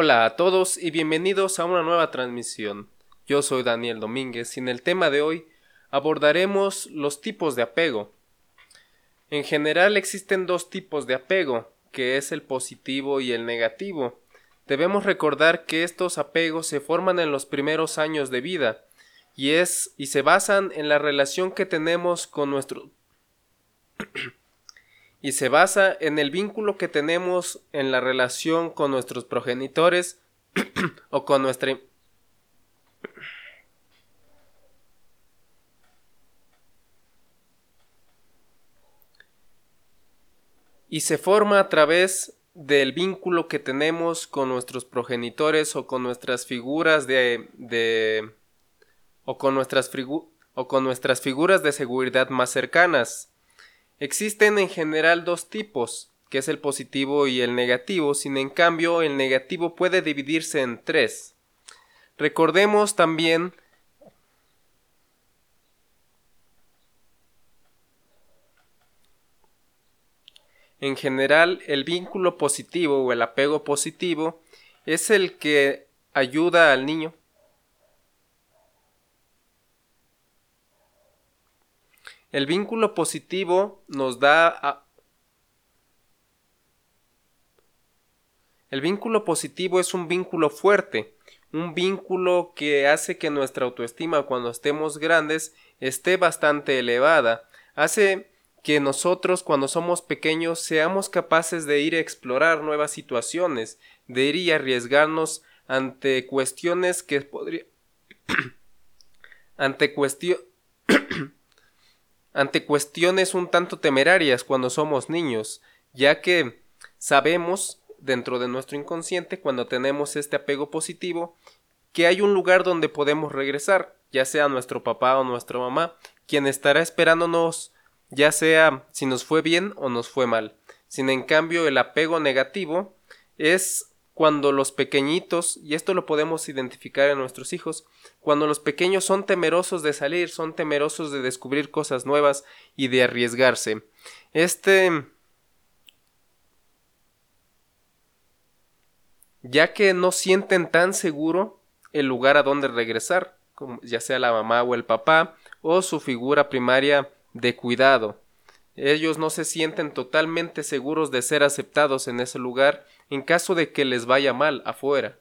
Hola a todos y bienvenidos a una nueva transmisión. Yo soy Daniel Domínguez y en el tema de hoy abordaremos los tipos de apego. En general existen dos tipos de apego, que es el positivo y el negativo. Debemos recordar que estos apegos se forman en los primeros años de vida y es y se basan en la relación que tenemos con nuestro y se basa en el vínculo que tenemos en la relación con nuestros progenitores o con nuestra y se forma a través del vínculo que tenemos con nuestros progenitores o con nuestras figuras de, de o con nuestras o con nuestras figuras de seguridad más cercanas. Existen en general dos tipos, que es el positivo y el negativo, sin en cambio el negativo puede dividirse en tres. Recordemos también En general, el vínculo positivo o el apego positivo es el que ayuda al niño El vínculo positivo nos da El vínculo positivo es un vínculo fuerte, un vínculo que hace que nuestra autoestima cuando estemos grandes esté bastante elevada, hace que nosotros cuando somos pequeños seamos capaces de ir a explorar nuevas situaciones, de ir y arriesgarnos ante cuestiones que podría ante cuestión ante cuestiones un tanto temerarias cuando somos niños, ya que sabemos dentro de nuestro inconsciente cuando tenemos este apego positivo que hay un lugar donde podemos regresar, ya sea nuestro papá o nuestra mamá, quien estará esperándonos ya sea si nos fue bien o nos fue mal. Sin en cambio el apego negativo es cuando los pequeñitos, y esto lo podemos identificar en nuestros hijos, cuando los pequeños son temerosos de salir, son temerosos de descubrir cosas nuevas y de arriesgarse. Este... ya que no sienten tan seguro el lugar a donde regresar, ya sea la mamá o el papá, o su figura primaria de cuidado. Ellos no se sienten totalmente seguros de ser aceptados en ese lugar en caso de que les vaya mal afuera.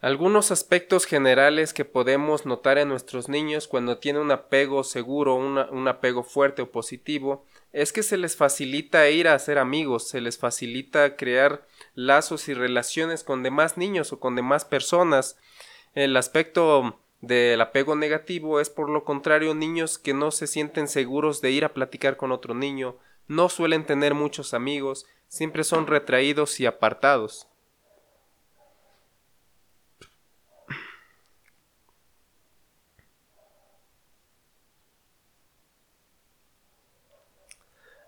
Algunos aspectos generales que podemos notar en nuestros niños cuando tienen un apego seguro, un apego fuerte o positivo, es que se les facilita ir a hacer amigos, se les facilita crear lazos y relaciones con demás niños o con demás personas. El aspecto del apego negativo es por lo contrario niños que no se sienten seguros de ir a platicar con otro niño, no suelen tener muchos amigos, siempre son retraídos y apartados.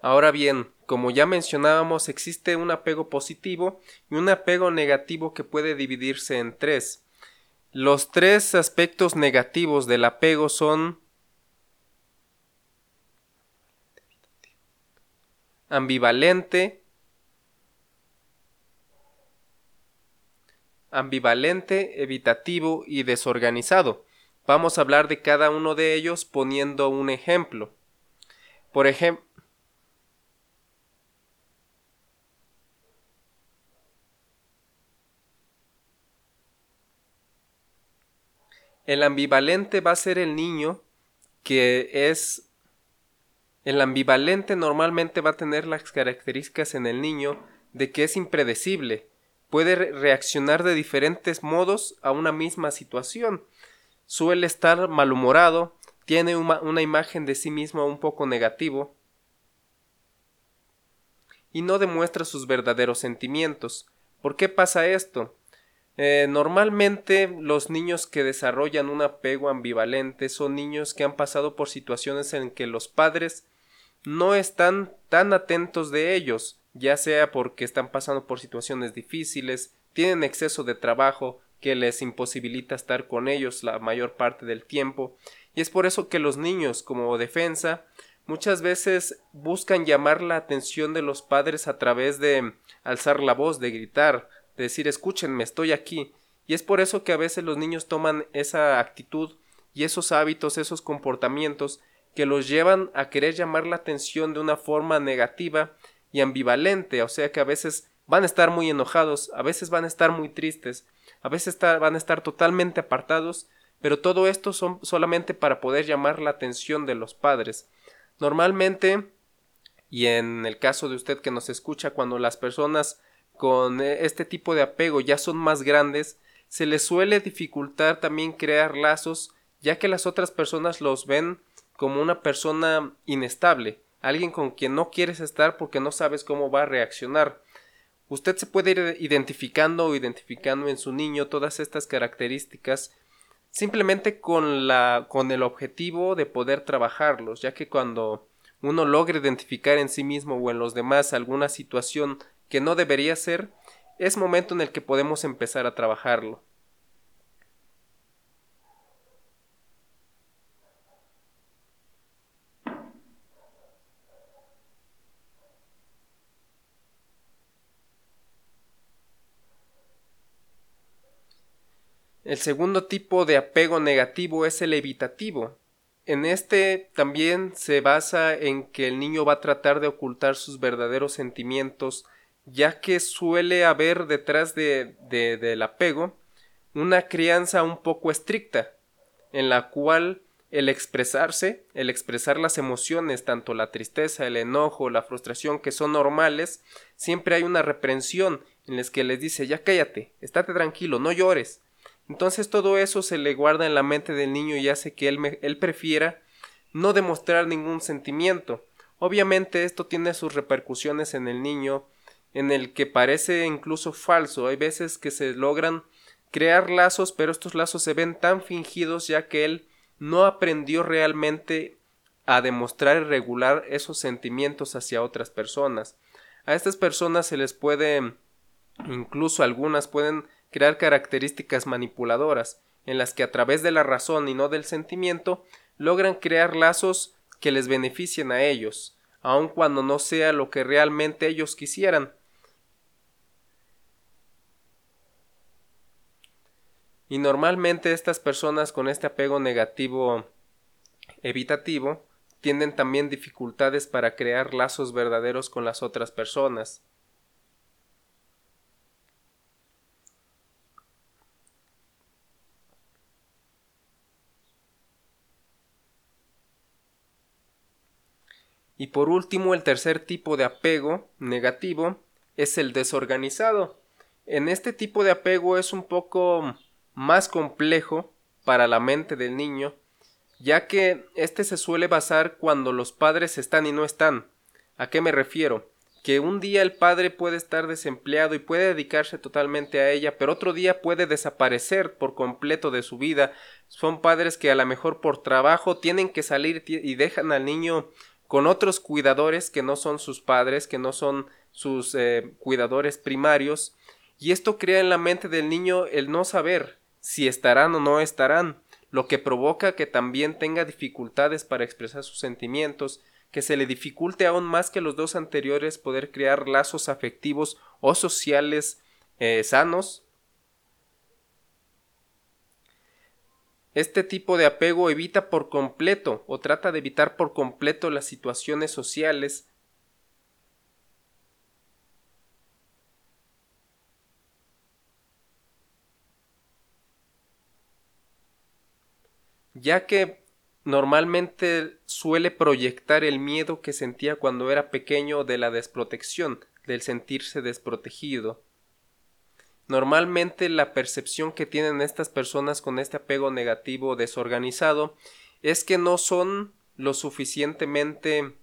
Ahora bien, como ya mencionábamos, existe un apego positivo y un apego negativo que puede dividirse en tres. Los tres aspectos negativos del apego son ambivalente, ambivalente, evitativo y desorganizado. Vamos a hablar de cada uno de ellos poniendo un ejemplo. Por ejemplo, El ambivalente va a ser el niño que es... El ambivalente normalmente va a tener las características en el niño de que es impredecible, puede reaccionar de diferentes modos a una misma situación, suele estar malhumorado, tiene una, imagen de sí mismo un poco negativo y no demuestra sus verdaderos sentimientos. ¿Por qué pasa esto? Eh, normalmente los niños que desarrollan un apego ambivalente son niños que han pasado por situaciones en que los padres no están tan atentos de ellos, ya sea porque están pasando por situaciones difíciles, tienen exceso de trabajo que les imposibilita estar con ellos la mayor parte del tiempo, y es por eso que los niños, como defensa, muchas veces buscan llamar la atención de los padres a través de alzar la voz, de gritar, de decir escúchenme, estoy aquí. Y es por eso que a veces los niños toman esa actitud y esos hábitos, esos comportamientos que los llevan a querer llamar la atención de una forma negativa y ambivalente, o sea que a veces van a estar muy enojados, a veces van a estar muy tristes, a veces van a estar totalmente apartados, pero todo esto son solamente para poder llamar la atención de los padres. Normalmente, y en el caso de usted que nos escucha, cuando las personas con este tipo de apego ya son más grandes, se les suele dificultar también crear lazos, ya que las otras personas los ven como una persona inestable, alguien con quien no quieres estar porque no sabes cómo va a reaccionar. Usted se puede ir identificando o identificando en su niño todas estas características simplemente con la con el objetivo de poder trabajarlos, ya que cuando uno logra identificar en sí mismo o en los demás alguna situación que no debería ser, es momento en el que podemos empezar a trabajarlo. El segundo tipo de apego negativo es el evitativo. En este también se basa en que el niño va a tratar de ocultar sus verdaderos sentimientos, ya que suele haber detrás de, del apego una crianza un poco estricta, en la cual el expresarse, el expresar las emociones, tanto la tristeza, el enojo, la frustración, que son normales, siempre hay una reprensión en la que les dice ya cállate, estate tranquilo, no llores, entonces todo eso se le guarda en la mente del niño y hace que él, él prefiera no demostrar ningún sentimiento. Obviamente esto tiene sus repercusiones en el niño, en el que parece incluso falso. Hay veces que se logran crear lazos, pero estos lazos se ven tan fingidos ya que él no aprendió realmente a demostrar y regular esos sentimientos hacia otras personas. A estas personas se les puede, incluso algunas pueden crear características manipuladoras, en las que a través de la razón y no del sentimiento logran crear lazos que les beneficien a ellos, aun cuando no sea lo que realmente ellos quisieran. Y normalmente estas personas con este apego negativo evitativo tienen también dificultades para crear lazos verdaderos con las otras personas. Y por último, el tercer tipo de apego negativo es el desorganizado. En este tipo de apego es un poco más complejo para la mente del niño, ya que este se suele basar cuando los padres están y no están. ¿A qué me refiero? Que un día el padre puede estar desempleado y puede dedicarse totalmente a ella, pero otro día puede desaparecer por completo de su vida. Son padres que a lo mejor por trabajo tienen que salir y dejan al niño con otros cuidadores que no son sus padres, que no son sus eh, cuidadores primarios, y esto crea en la mente del niño el no saber si estarán o no estarán, lo que provoca que también tenga dificultades para expresar sus sentimientos, que se le dificulte aún más que los dos anteriores poder crear lazos afectivos o sociales eh, sanos, Este tipo de apego evita por completo o trata de evitar por completo las situaciones sociales ya que normalmente suele proyectar el miedo que sentía cuando era pequeño de la desprotección, del sentirse desprotegido. Normalmente la percepción que tienen estas personas con este apego negativo desorganizado es que no son lo suficientemente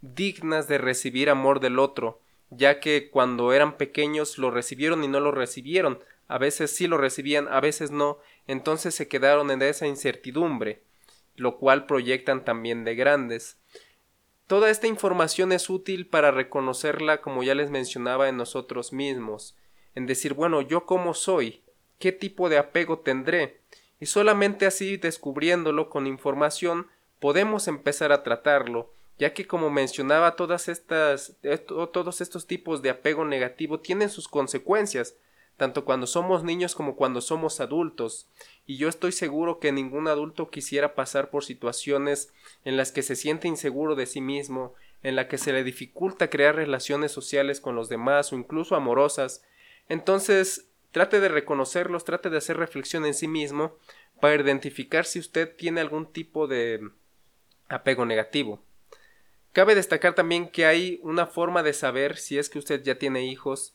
dignas de recibir amor del otro, ya que cuando eran pequeños lo recibieron y no lo recibieron, a veces sí lo recibían, a veces no, entonces se quedaron en esa incertidumbre, lo cual proyectan también de grandes. Toda esta información es útil para reconocerla, como ya les mencionaba, en nosotros mismos, en decir, bueno, yo cómo soy, qué tipo de apego tendré, y solamente así descubriéndolo con información podemos empezar a tratarlo, ya que como mencionaba todas estas todos estos tipos de apego negativo tienen sus consecuencias, tanto cuando somos niños como cuando somos adultos, y yo estoy seguro que ningún adulto quisiera pasar por situaciones en las que se siente inseguro de sí mismo, en la que se le dificulta crear relaciones sociales con los demás o incluso amorosas. Entonces, trate de reconocerlos, trate de hacer reflexión en sí mismo para identificar si usted tiene algún tipo de apego negativo. Cabe destacar también que hay una forma de saber si es que usted ya tiene hijos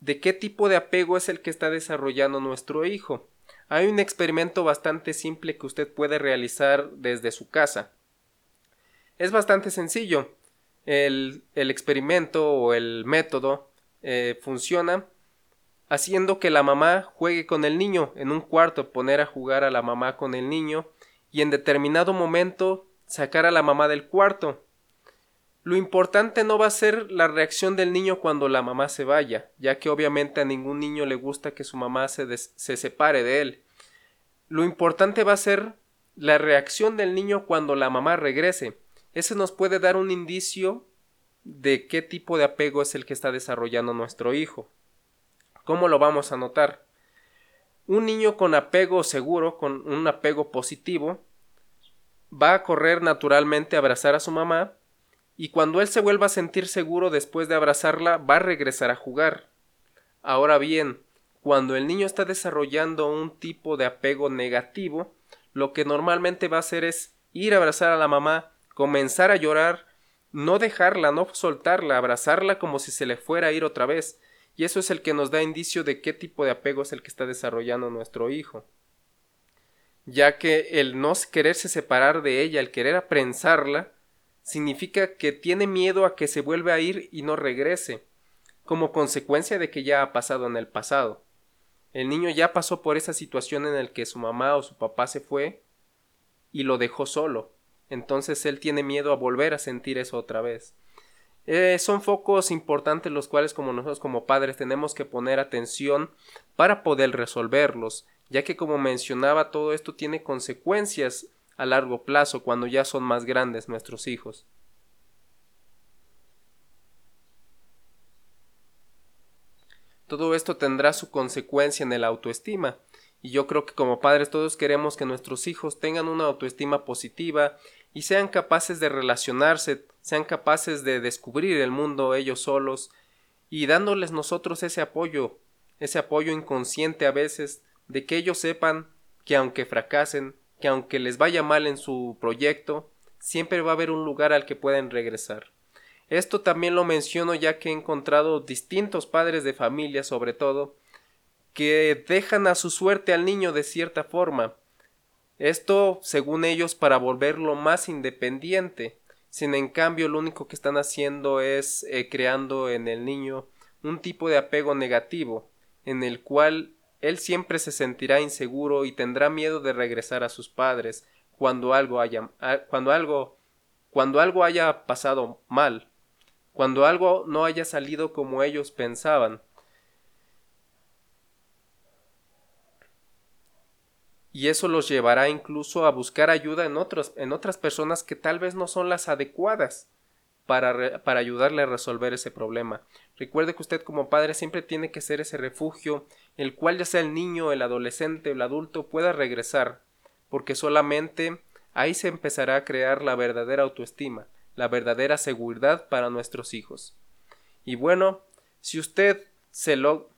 de qué tipo de apego es el que está desarrollando nuestro hijo. Hay un experimento bastante simple que usted puede realizar desde su casa. Es bastante sencillo. El, experimento o el método eh, funciona haciendo que la mamá juegue con el niño en un cuarto, poner a jugar a la mamá con el niño y en determinado momento sacar a la mamá del cuarto lo importante no va a ser la reacción del niño cuando la mamá se vaya, ya que obviamente a ningún niño le gusta que su mamá se, se separe de él. Lo importante va a ser la reacción del niño cuando la mamá regrese. Ese nos puede dar un indicio de qué tipo de apego es el que está desarrollando nuestro hijo. ¿Cómo lo vamos a notar? Un niño con apego seguro, con un apego positivo, va a correr naturalmente a abrazar a su mamá y cuando él se vuelva a sentir seguro después de abrazarla, va a regresar a jugar. Ahora bien, cuando el niño está desarrollando un tipo de apego negativo, lo que normalmente va a hacer es ir a abrazar a la mamá, comenzar a llorar, no dejarla, no soltarla, abrazarla como si se le fuera a ir otra vez, y eso es el que nos da indicio de qué tipo de apego es el que está desarrollando nuestro hijo. Ya que el no quererse separar de ella, el querer aprensarla, significa que tiene miedo a que se vuelva a ir y no regrese, como consecuencia de que ya ha pasado en el pasado. El niño ya pasó por esa situación en la que su mamá o su papá se fue y lo dejó solo. Entonces él tiene miedo a volver a sentir eso otra vez. Eh, son focos importantes los cuales como nosotros como padres tenemos que poner atención para poder resolverlos, ya que como mencionaba todo esto tiene consecuencias a largo plazo cuando ya son más grandes nuestros hijos. Todo esto tendrá su consecuencia en el autoestima, y yo creo que como padres todos queremos que nuestros hijos tengan una autoestima positiva y sean capaces de relacionarse, sean capaces de descubrir el mundo ellos solos, y dándoles nosotros ese apoyo, ese apoyo inconsciente a veces, de que ellos sepan que aunque fracasen, que aunque les vaya mal en su proyecto, siempre va a haber un lugar al que pueden regresar. Esto también lo menciono ya que he encontrado distintos padres de familia sobre todo que dejan a su suerte al niño de cierta forma. Esto, según ellos, para volverlo más independiente. Sin en cambio, lo único que están haciendo es eh, creando en el niño un tipo de apego negativo, en el cual él siempre se sentirá inseguro y tendrá miedo de regresar a sus padres cuando algo haya ah, cuando algo cuando algo haya pasado mal, cuando algo no haya salido como ellos pensaban. Y eso los llevará incluso a buscar ayuda en otros, en otras personas que tal vez no son las adecuadas para, para ayudarle a resolver ese problema. Recuerde que usted como padre siempre tiene que ser ese refugio, el cual ya sea el niño, el adolescente el adulto pueda regresar, porque solamente ahí se empezará a crear la verdadera autoestima, la verdadera seguridad para nuestros hijos. Y bueno, si usted se lo